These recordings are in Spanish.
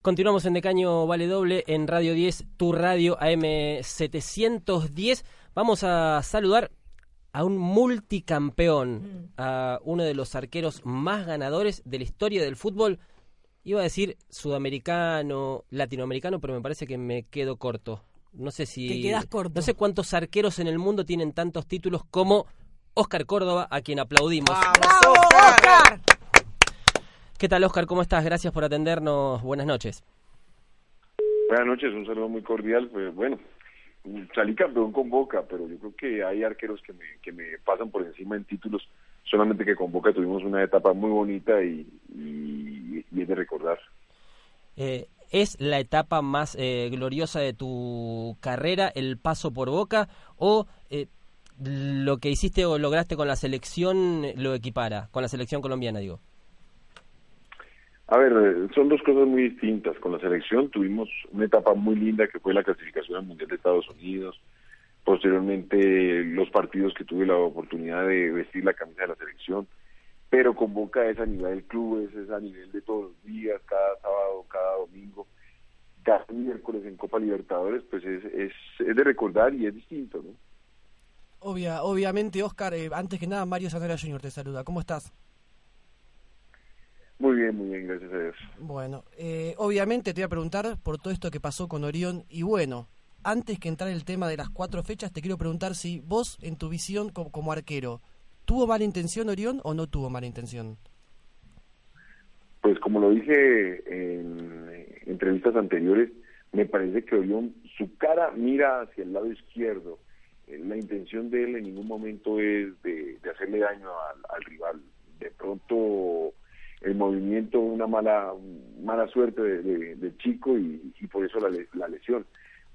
Continuamos en Decaño Vale Doble en Radio 10, tu radio AM710. Vamos a saludar a un multicampeón, mm. a uno de los arqueros más ganadores de la historia del fútbol. Iba a decir sudamericano, latinoamericano, pero me parece que me quedo corto. No sé si. quedas corto. No sé cuántos arqueros en el mundo tienen tantos títulos como Oscar Córdoba, a quien aplaudimos. ¡Bravo, Oscar! ¿Qué tal, Oscar? ¿Cómo estás? Gracias por atendernos. Buenas noches. Buenas noches, un saludo muy cordial. Pues bueno, salí campeón con Boca, pero yo creo que hay arqueros que me, que me pasan por encima en títulos, solamente que con Boca tuvimos una etapa muy bonita y, y, es de recordar. Eh, ¿Es la etapa más eh, gloriosa de tu carrera, el paso por Boca, o eh, lo que hiciste o lograste con la selección lo equipara, con la selección colombiana, digo? A ver, eh, son dos cosas muy distintas. Con la selección tuvimos una etapa muy linda que fue la clasificación al Mundial de Estados Unidos. Posteriormente, los partidos que tuve la oportunidad de vestir la camisa de la selección. Pero con Boca es a nivel del club, es, a nivel de todos los días, cada sábado, cada domingo, cada miércoles en Copa Libertadores, pues es, es, de recordar y es distinto, ¿no? Obvia, obviamente, Oscar, eh, antes que nada, Mario Sanera Junior te saluda. ¿Cómo estás? Muy bien, muy bien, gracias a Dios. Bueno, eh, obviamente te voy a preguntar por todo esto que pasó con Orión y bueno, antes que entrar en el tema de las cuatro fechas, te quiero preguntar si vos, en tu visión como, arquero, ¿tuvo mala intención Orión o no tuvo mala intención? Pues como lo dije en entrevistas anteriores, me parece que Orión, su cara mira hacia el lado izquierdo. Eh, la intención de él en ningún momento es de, hacerle daño al rival. De pronto el movimiento, una mala mala suerte de, chico y, por eso la, lesión.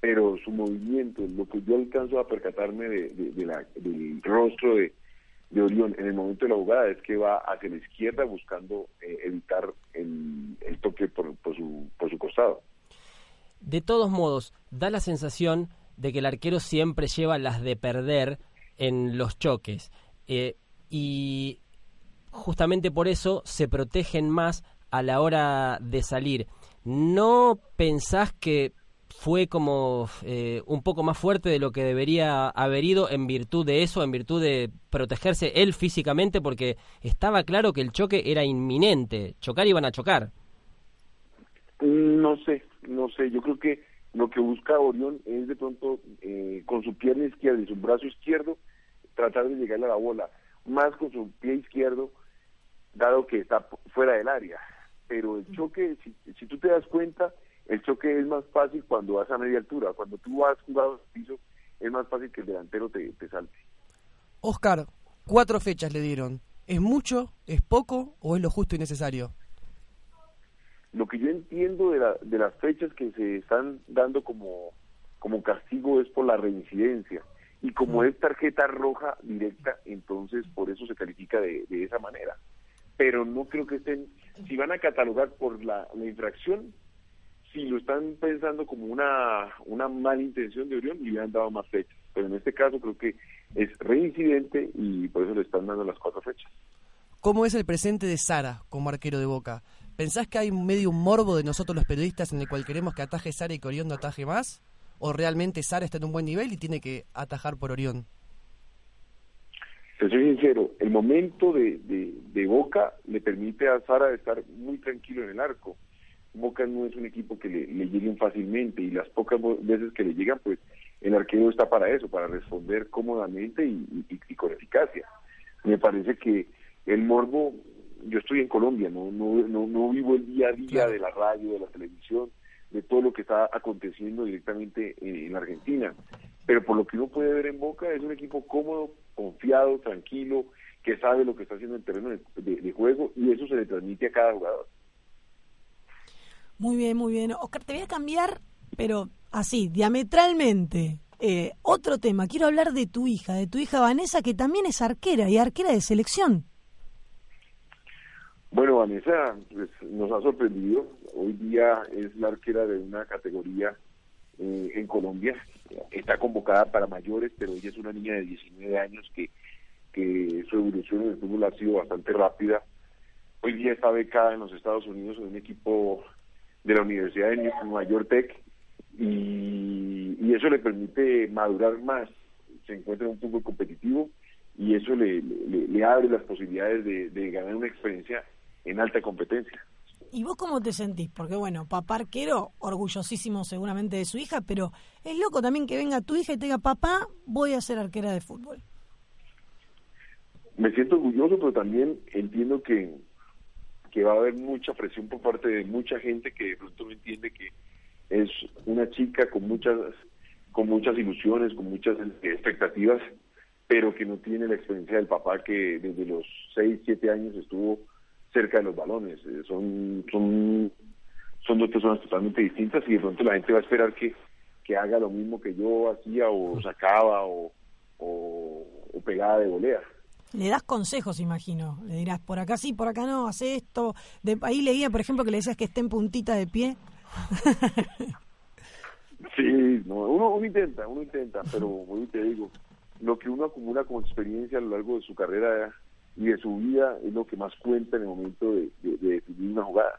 Pero su movimiento, lo que yo alcanzo a percatarme de, la, del rostro de, Orión en el momento de la jugada es que va hacia la izquierda buscando eh, evitar el, toque por, su, por su costado. De todos modos, da la sensación de que el arquero siempre lleva las de perder en los choques. Eh, y justamente por eso se protegen más a la hora de salir. ¿No pensás que fue como eh, un poco más fuerte de lo que debería haber ido en virtud de eso, en virtud de protegerse él físicamente, porque estaba claro que el choque era inminente, chocar iban a chocar. No sé, no sé, yo creo que lo que busca Orión es de pronto eh, con su pierna izquierda y su brazo izquierdo tratar de llegarle a la bola, más con su pie izquierdo dado que está fuera del área. Pero el choque, si, si tú te das cuenta, el choque es más fácil cuando vas a media altura. Cuando tú vas jugado al piso, es más fácil que el delantero te, te salte. Oscar, cuatro fechas le dieron. ¿Es mucho, es poco o es lo justo y necesario? Lo que yo entiendo de, la, de las fechas que se están dando como, como castigo es por la reincidencia. Y como es tarjeta roja directa, entonces por eso se califica de, de esa manera pero no creo que estén, si van a catalogar por la, infracción, si lo están pensando como una, una mala intención de Orión, le hubieran dado más fechas. Pero en este caso creo que es reincidente y por eso le están dando las cuatro fechas. ¿Cómo es el presente de Sara como arquero de Boca? ¿Pensás que hay medio un morbo de nosotros los periodistas en el cual queremos que ataje Sara y que Orión no ataje más? ¿O realmente Sara está en un buen nivel y tiene que atajar por Orión? Te soy sincero, el momento de, de, Boca le permite a Sara estar muy tranquilo en el arco. Boca no es un equipo que le, lleguen fácilmente y las pocas veces que le llegan, pues el arquero está para eso, para responder cómodamente y, con eficacia. Me parece que el morbo, yo estoy en Colombia, no, no, no, vivo el día a día de la radio, de la televisión, de todo lo que está aconteciendo directamente en, Argentina. Pero por lo que uno puede ver en Boca, es un equipo cómodo, confiado, tranquilo, que sabe lo que está haciendo en el terreno de, juego y eso se le transmite a cada jugador. Muy bien, muy bien. Oscar, te voy a cambiar, pero así, diametralmente. Eh, otro tema, quiero hablar de tu hija, de tu hija Vanessa, que también es arquera y arquera de selección. Bueno, Vanessa pues, nos ha sorprendido. Hoy día es la arquera de una categoría eh, en Colombia. Está convocada para mayores, pero ella es una niña de 19 años que, que su evolución en el fútbol ha sido bastante rápida. Hoy día está becada en los Estados Unidos en un equipo de la Universidad de Nueva York Tech y, eso le permite madurar más. Se encuentra en un fútbol competitivo y eso le, abre las posibilidades de, de ganar una experiencia en alta competencia. ¿Y vos cómo te sentís? Porque bueno, papá arquero, orgullosísimo seguramente de su hija, pero es loco también que venga tu hija y te diga, papá, voy a ser arquera de fútbol. Me siento orgulloso, pero también entiendo que, que va a haber mucha presión por parte de mucha gente que de pronto no entiende que es una chica con muchas con muchas ilusiones, con muchas expectativas, pero que no tiene la experiencia del papá que desde los 6, 7 años estuvo cerca de los balones. Eh, son, son, son dos personas totalmente distintas y de pronto la gente va a esperar que, que haga lo mismo que yo hacía o sacaba o, o, pegada de volea. Le das consejos, imagino. Le dirás, por acá sí, por acá no, hace esto. De, ahí leía, por ejemplo, que le decías que esté en puntita de pie. sí, no, uno, uno intenta, uno intenta, pero te digo, lo que uno acumula con experiencia a lo largo de su carrera y de su vida es lo que más cuenta en el momento de, definir una jugada.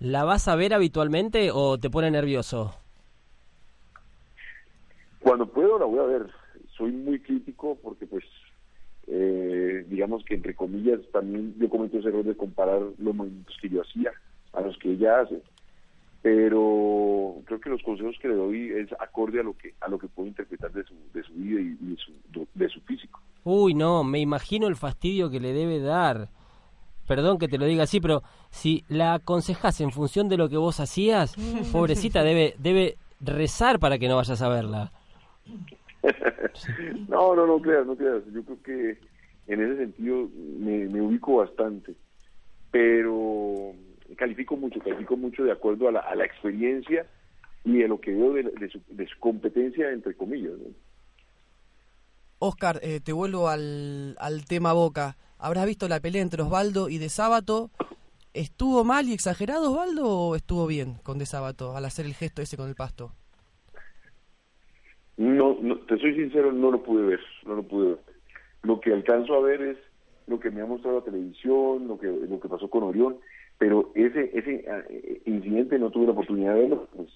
¿La vas a ver habitualmente o te pone nervioso? Cuando puedo la voy a ver. Soy muy crítico porque pues eh, digamos que entre comillas también yo cometo ese error de comparar los movimientos que yo hacía a los que ella hace pero creo que los consejos que le doy es acorde a lo que a lo que puedo interpretar de su, de su vida y de su, de su físico. Uy, no, me imagino el fastidio que le debe dar. Perdón que te lo diga así, pero si la aconsejas en función de lo que vos hacías, pobrecita debe debe rezar para que no vayas a verla. no, no, no creas, no creas. Yo creo que en ese sentido me, me ubico bastante, pero califico mucho, califico mucho de acuerdo a la, a la experiencia y de lo que veo de, su, de su, competencia, entre comillas. Oscar, eh, te vuelvo al, al tema Boca. ¿Habrás visto la pelea entre Osvaldo y De Sábato? ¿Estuvo mal y exagerado Osvaldo o estuvo bien con De Sábato al hacer el gesto ese con el pasto? No, no, te soy sincero, no lo pude ver, no lo pude ver. Lo que alcanzo a ver es lo que me ha mostrado la televisión, lo que, lo que pasó con Orión, pero ese ese eh, incidente no tuve la oportunidad de verlo, pues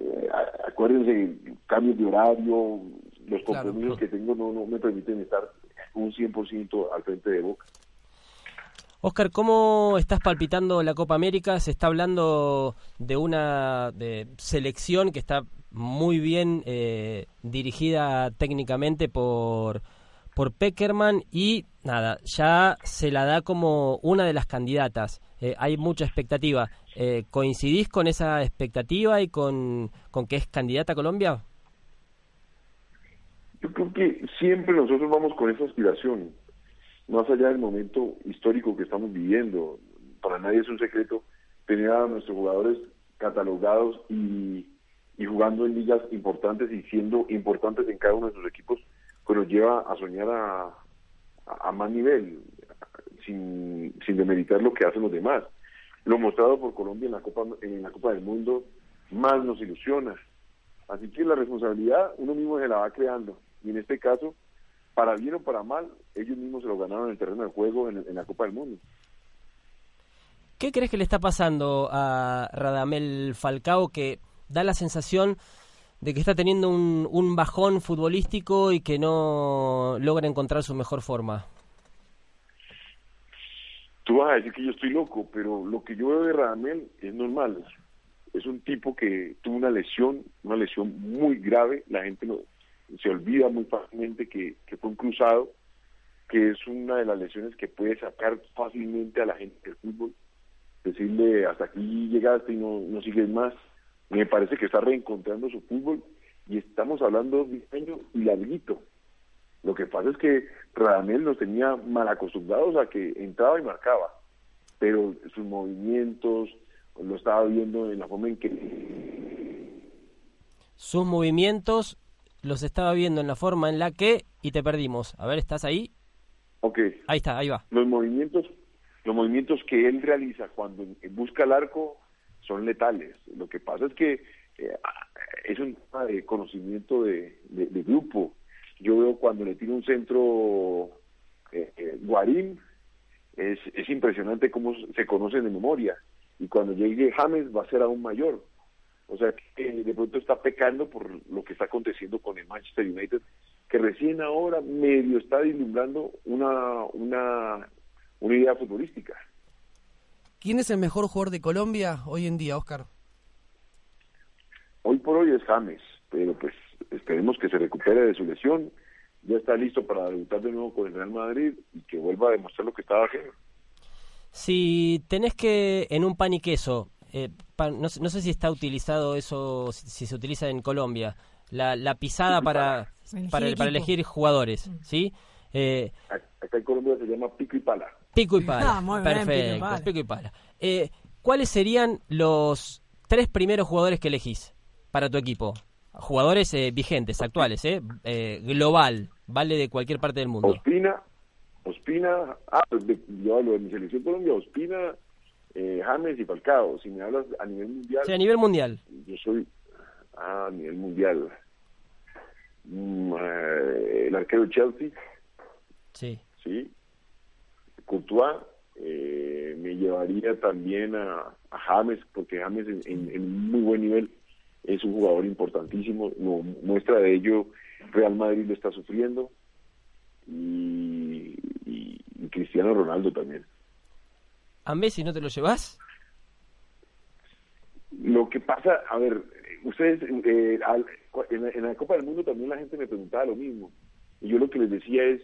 eh, acuérdense, cambios de horario, los compromisos que tengo no, no me permiten estar un 100% al frente de Boca. Oscar, ¿cómo estás palpitando la Copa América? Se está hablando de una de selección que está muy bien eh, dirigida técnicamente por por Peckerman y nada, ya se la da como una de las candidatas. Eh, hay mucha expectativa. Eh, ¿Coincidís con esa expectativa y con, con que es candidata a Colombia? Yo creo que siempre nosotros vamos con esa aspiración, más allá del momento histórico que estamos viviendo. Para nadie es un secreto tener a nuestros jugadores catalogados y, y jugando en ligas importantes y siendo importantes en cada uno de sus equipos pues nos lleva a soñar a, a, más nivel, sin, sin demeritar lo que hacen los demás. Lo mostrado por Colombia en la Copa en la Copa del Mundo más nos ilusiona. Así que la responsabilidad uno mismo se la va creando. Y en este caso, para bien o para mal, ellos mismos se lo ganaron en el terreno de juego en, en la Copa del Mundo. ¿Qué crees que le está pasando a Radamel Falcao que da la sensación de que está teniendo un, un bajón futbolístico y que no logra encontrar su mejor forma? Tú vas a decir que yo estoy loco, pero lo que yo veo de Radamel es normal. Es un tipo que tuvo una lesión, una lesión muy grave. La gente no, se olvida muy fácilmente que, que fue un cruzado, que es una de las lesiones que puede sacar fácilmente a la gente del fútbol. Decirle, hasta aquí llegaste y no, no sigues más me parece que está reencontrando su fútbol y estamos hablando de año y larguito. Lo que pasa es que Radamel nos tenía mal acostumbrados a que entraba y marcaba, pero sus movimientos, lo estaba viendo en la forma en que... Sus movimientos los estaba viendo en la forma en la que... Y te perdimos. A ver, ¿estás ahí? Ok. Ahí está, ahí va. Los movimientos, los movimientos que él realiza cuando busca el arco son letales. Lo que pasa es que eh, es un tema de conocimiento de, grupo. Yo veo cuando le tiro un centro eh, eh, Guarín, es, es impresionante cómo se conocen de memoria. Y cuando llegue James va a ser aún mayor. O sea, que de pronto está pecando por lo que está aconteciendo con el Manchester United, que recién ahora medio está vislumbrando una, una, una idea futbolística. ¿Quién es el mejor jugador de Colombia hoy en día, Oscar? Hoy por hoy es James, pero pues esperemos que se recupere de su lesión, ya está listo para debutar de nuevo con el Real Madrid y que vuelva a demostrar lo que estaba haciendo. Si tenés que en un pan y queso, eh, no, sé si está utilizado eso, si, se utiliza en Colombia, la, la pisada para, para, elegir jugadores, mm. ¿sí? Eh, Acá en Colombia se llama pico y pala. Pico y pala, ah, perfecto, pico y pala. Eh, ¿Cuáles serían los tres primeros jugadores que elegís? para tu equipo? Jugadores eh, vigentes, actuales, ¿eh? ¿eh? global, vale de cualquier parte del mundo. Ospina, Ospina, ah, yo hablo de mi selección Colombia, Ospina, eh, James y Falcao. Si me hablas a nivel mundial. Sí, a nivel mundial. Yo soy, ah, a nivel mundial. Mm, eh, el arquero Chelsea. Sí. Sí. Courtois. Eh, me llevaría también a, a James, porque James en, en, en muy buen nivel es un jugador importantísimo, no, muestra de ello Real Madrid lo está sufriendo y, Cristiano Ronaldo también. ¿A Messi no te lo llevas? Lo que pasa, a ver, ustedes eh, en, la Copa del Mundo también la gente me preguntaba lo mismo y yo lo que les decía es,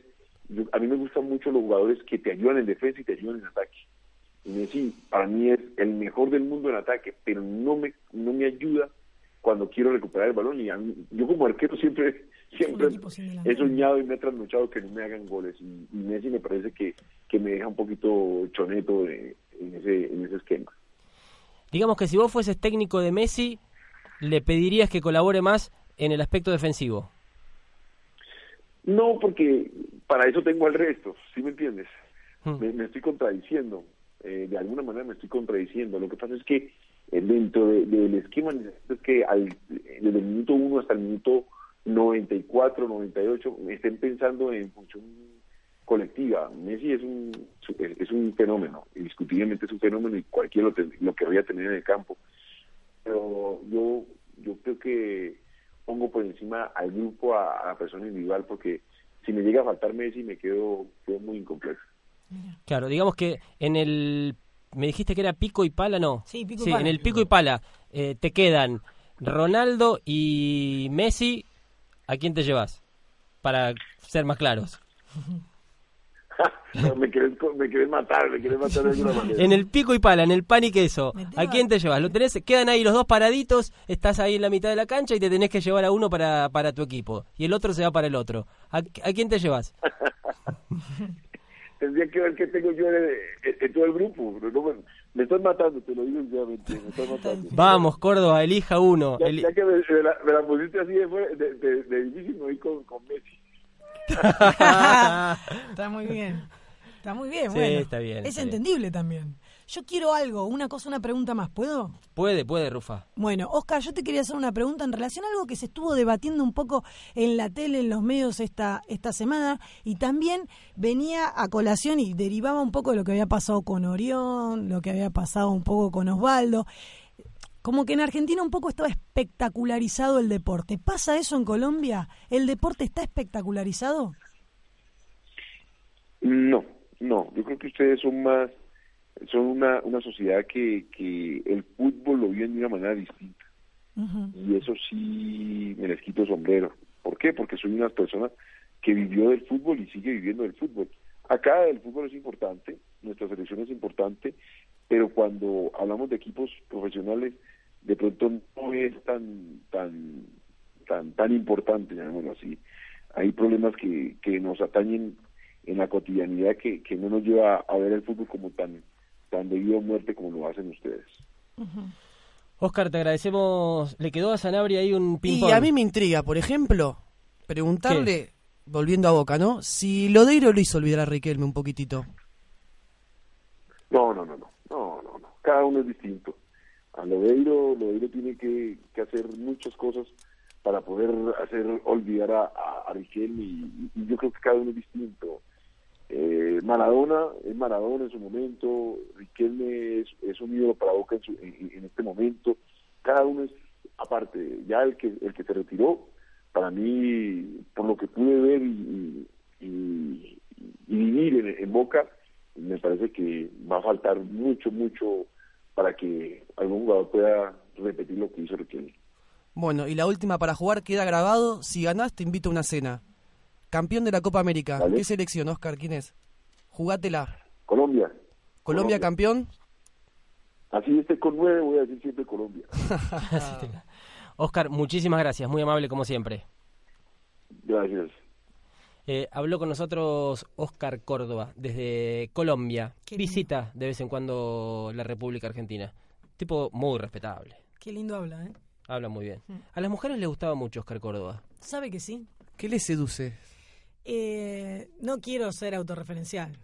a mí me gustan mucho los jugadores que te ayudan en defensa y te ayudan en ataque. Y Messi para mí es el mejor del mundo en ataque, pero no me no me ayuda cuando quiero recuperar el balón y yo como arquero siempre siempre he soñado y me he trasnochado que no me hagan goles y, Messi me parece que, que me deja un poquito choneto en, ese, en ese esquema. Digamos que si vos fueses técnico de Messi, ¿le pedirías que colabore más en el aspecto defensivo? No, porque para eso tengo al resto, ¿sí me entiendes? Hmm. Me, estoy contradiciendo, eh, de alguna manera me estoy contradiciendo. Lo que pasa es que eh, dentro del esquema es que al, desde el minuto 1 hasta el minuto 94, 98 estén pensando en función colectiva. Messi es un es un fenómeno, indiscutiblemente es un fenómeno y cualquiera lo, lo querría tener en el campo. Pero yo yo creo que pongo por encima al grupo a, a la persona individual porque si me llega a faltar Messi me quedo, quedo muy incompleto. Claro, digamos que en el me dijiste que era pico y pala, ¿no? Sí, pico y pala. en el pico y pala eh, te quedan Ronaldo y Messi. ¿A quién te llevas? Para ser más claros. me, querés, me matar, me querés matar de alguna manera. En el pico y pala, en el pan y queso. ¿A quién te llevas? ¿Lo tenés? Quedan ahí los dos paraditos, estás ahí en la mitad de la cancha y te tenés que llevar a uno para, para tu equipo. Y el otro se va para el otro. ¿A, a quién te llevas? tendría que ver qué tengo yo en, todo el grupo. me, estoy matando, te lo digo sinceramente, me estoy matando. Vamos, Córdoba, elija uno. Ya, que me, la, pusiste así de, de, de, difícil, me voy con, con Messi. está muy bien. Está muy bien, sí, está bien. Es entendible también. Yo quiero algo, una cosa, una pregunta más, ¿puedo? Puede, puede, Rufa. Bueno, Oscar, yo te quería hacer una pregunta en relación a algo que se estuvo debatiendo un poco en la tele, en los medios esta, esta semana, y también venía a colación y derivaba un poco de lo que había pasado con Orión, lo que había pasado un poco con Osvaldo. Como que en Argentina un poco estaba espectacularizado el deporte. ¿Pasa eso en Colombia? ¿El deporte está espectacularizado? No, no. Yo creo que ustedes son más son una, una sociedad que, que el fútbol lo vive de una manera distinta. Y eso sí me les quito sombrero. ¿Por qué? Porque soy una persona que vivió del fútbol y sigue viviendo del fútbol. Acá el fútbol es importante, nuestra selección es importante, pero cuando hablamos de equipos profesionales, de pronto no es tan tan tan tan importante, llamémoslo así. Hay problemas que, que nos atañen en la cotidianidad que, que no nos lleva a ver el fútbol como tan tan de vida o muerte como lo hacen ustedes. Oscar, te agradecemos. Le quedó a Sanabria ahí un ping Y a mí me intriga, por ejemplo, preguntarle, volviendo a Boca, ¿no? Si Lodeiro lo hizo olvidar a Riquelme un poquitito. No, no, no, no, no, no, no. Cada uno es distinto. A Lodeiro, Lodeiro tiene que, hacer muchas cosas para poder hacer olvidar a, a, Riquelme y, yo creo que cada uno es distinto. Eh, Maradona es Maradona en su momento, Riquelme es, es un ídolo para Boca en, su, en, este momento, cada uno es aparte, ya el que el que se retiró, para mí, por lo que pude ver y, vivir en Boca, me parece que va a faltar mucho, mucho para que algún jugador pueda repetir lo que hizo Riquelme. Bueno, y la última para jugar queda grabado. Si ganás, te invito a una cena. Campeón de la Copa América. Vale. ¿Qué selección, Oscar? ¿Quién es? Jugátela. Colombia. ¿Colombia, Colombia. campeón? Así esté con nueve, voy a decir siempre Colombia. Oscar, muchísimas gracias. Muy amable como siempre. Gracias. Eh, habló con nosotros Oscar Córdoba desde Colombia. Qué lindo. Visita de vez en cuando la República Argentina. Tipo muy respetable. Qué lindo habla, ¿eh? Habla muy bien. Mm. A las mujeres les gustaba mucho Oscar Córdoba. ¿Sabe que sí? ¿Qué le seduce? Eh, no quiero ser autorreferencial.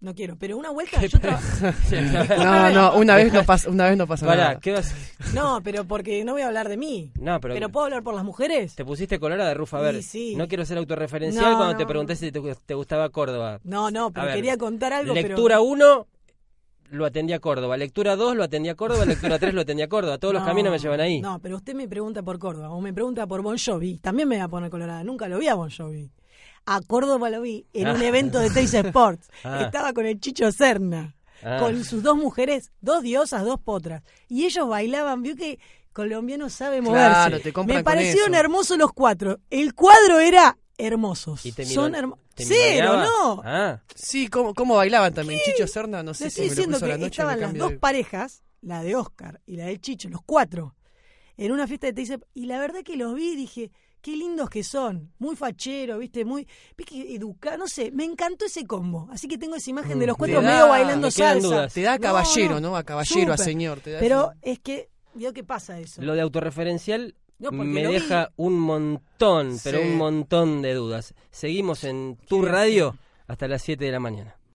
No quiero, pero una vuelta yo No, no, una vez no pasa, una vez no pasa Pará, nada. ¿qué vas? No, pero porque no voy a hablar de mí. No, pero, Pero puedo hablar por las mujeres. te pusiste colora de Rufa. A ver, Sí, sí. no quiero ser autorreferencial No, cuando no, te pregunté si te, te gustaba Córdoba. No, no, pero ver, quería contar algo. Lectura pero... 1 lo atendía Córdoba. Lectura 2 lo atendía Córdoba. Lectura 3 lo atendía Córdoba. Todos los No, caminos me llevan ahí. No, pero usted me pregunta por Córdoba o me pregunta por Bon Jovi. También me voy a poner colorada. Nunca lo vi a Bon Jovi. A Córdoba lo vi en un Ah. evento de Teis Sports. Ah. Estaba con el Chicho Serna. Ah. Con sus dos mujeres, dos diosas, dos potras. Y ellos bailaban. Vio que colombiano sabe moverse. Claro, te compran me parecieron hermosos los cuatro. El cuadro era hermosos. ¿Y te Son hermosos. Cero, no. Ah, Sí, ¿cómo, cómo bailaban también? Chicho Serna, no sé Te si estoy diciendo que la noche. estaban las dos de- parejas, la de Oscar y la del Chicho, los cuatro, en una fiesta de Teisep. Y la verdad que los vi y dije, qué lindos que son. Muy fachero, viste, muy educado. No sé, me encantó ese combo. Así que tengo esa imagen de los cuatro Me da- medio bailando me salsa. dudas. Te da a caballero, no, ¿no? A caballero, a señor. Te da Pero eso. es que, vio qué pasa eso. lo de autorreferencial No, me vi. deja un montón, pero Sí. un montón de dudas. Seguimos en tu ¿Qué radio hasta las 7 de la mañana.